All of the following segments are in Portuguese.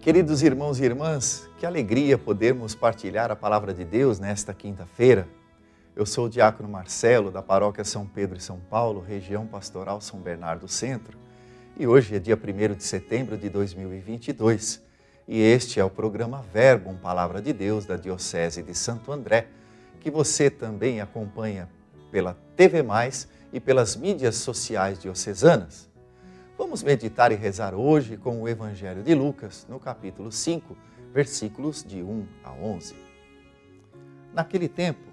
Queridos irmãos e irmãs, que alegria podermos partilhar a palavra de Deus nesta quinta-feira. Eu sou o diácono Marcelo, da paróquia São Pedro e São Paulo, região pastoral São Bernardo Centro. E hoje é dia 1 de setembro de 2022. E este é o programa Verbo, Palavra de Deus, da Diocese de Santo André, que você também acompanha pela TV Mais e pelas mídias sociais diocesanas. Vamos meditar e rezar hoje com o Evangelho de Lucas, no capítulo 5, versículos de 1 a 11. Naquele tempo,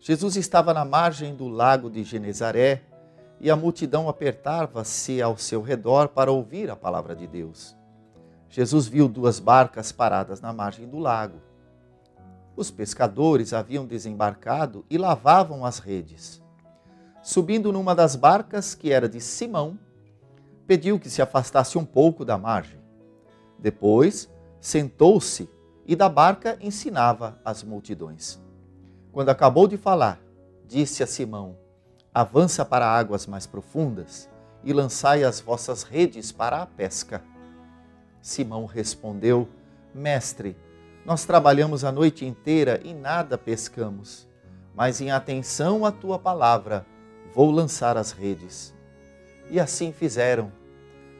Jesus estava na margem do lago de Genezaré e a multidão apertava-se ao seu redor para ouvir a palavra de Deus. Jesus viu duas barcas paradas na margem do lago. Os pescadores haviam desembarcado e lavavam as redes. Subindo numa das barcas, que era de Simão, pediu que se afastasse um pouco da margem. Depois, sentou-se e da barca ensinava as multidões. Quando acabou de falar, disse a Simão: Avança para águas mais profundas e lançai as vossas redes para a pesca. Simão respondeu: Mestre, nós trabalhamos a noite inteira e nada pescamos, mas em atenção à tua palavra vou lançar as redes. E assim fizeram,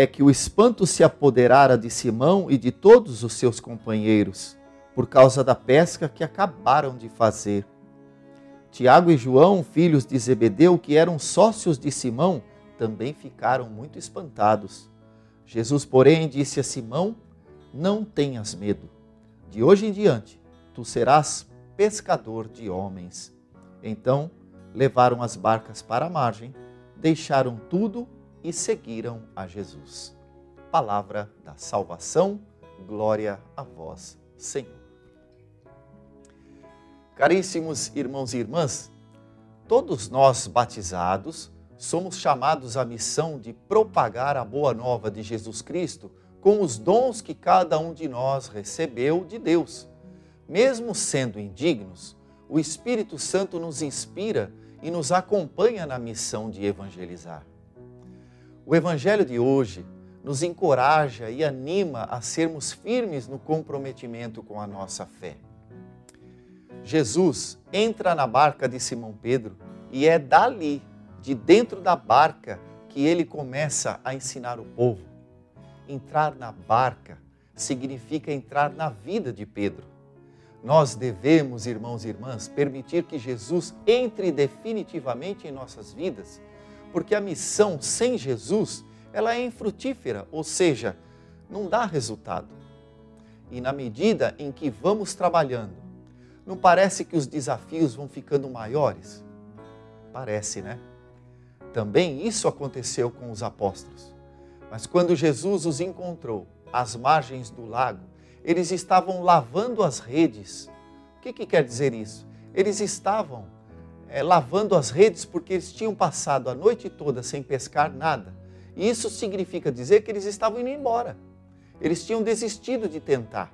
É que o espanto se apoderara de Simão e de todos os seus companheiros, por causa da pesca que acabaram de fazer. Tiago e João, filhos de Zebedeu, que eram sócios de Simão, também ficaram muito espantados. Jesus, porém, disse a Simão: Não tenhas medo. De hoje em diante, tu serás pescador de homens. Então, levaram as barcas para a margem, deixaram tudo e seguiram a Jesus. Palavra da salvação, glória a vós, Senhor. Caríssimos irmãos e irmãs, todos nós batizados somos chamados à missão de propagar a boa nova de Jesus Cristo com os dons que cada um de nós recebeu de Deus. Mesmo sendo indignos, o Espírito Santo nos inspira e nos acompanha na missão de evangelizar. O Evangelho de hoje nos encoraja e anima a sermos firmes no comprometimento com a nossa fé. Jesus entra na barca de Simão Pedro e é dali, de dentro da barca, que ele começa a ensinar o povo. Entrar na barca significa entrar na vida de Pedro. Nós devemos, irmãos e irmãs, permitir que Jesus entre definitivamente em nossas vidas, porque a missão sem Jesus, ela é infrutífera, ou seja, não dá resultado. E na medida em que vamos trabalhando, não parece que os desafios vão ficando maiores? Parece, né? Também isso aconteceu com os apóstolos. Mas quando Jesus os encontrou às margens do lago, eles estavam lavando as redes. O que, que quer dizer isso? Eles estavam é, lavando as redes porque eles tinham passado a noite toda sem pescar nada. E isso significa dizer que eles estavam indo embora. Eles tinham desistido de tentar.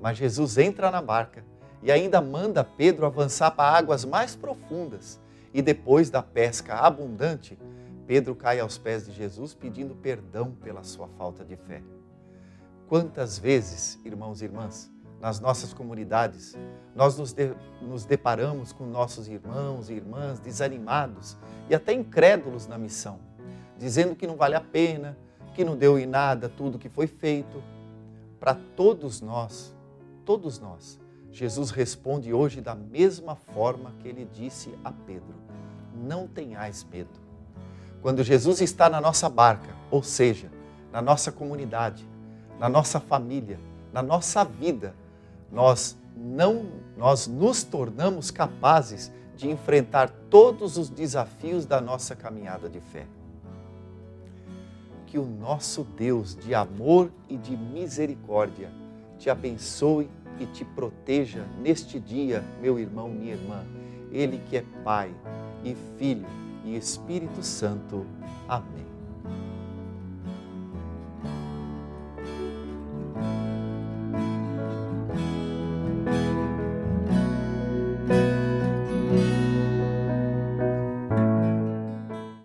Mas Jesus entra na barca e ainda manda Pedro avançar para águas mais profundas. E depois da pesca abundante, Pedro cai aos pés de Jesus pedindo perdão pela sua falta de fé. Quantas vezes, irmãos e irmãs, nas nossas comunidades, nós nos, de, nos deparamos com nossos irmãos e irmãs desanimados e até incrédulos na missão, dizendo que não vale a pena, que não deu em nada tudo que foi feito. Para todos nós, todos nós, Jesus responde hoje da mesma forma que ele disse a Pedro: Não tenhais medo. Quando Jesus está na nossa barca, ou seja, na nossa comunidade, na nossa família, na nossa vida, nós não nós nos tornamos capazes de enfrentar todos os desafios da nossa caminhada de fé. Que o nosso Deus de amor e de misericórdia te abençoe e te proteja neste dia, meu irmão, minha irmã. Ele que é Pai e Filho e Espírito Santo. Amém.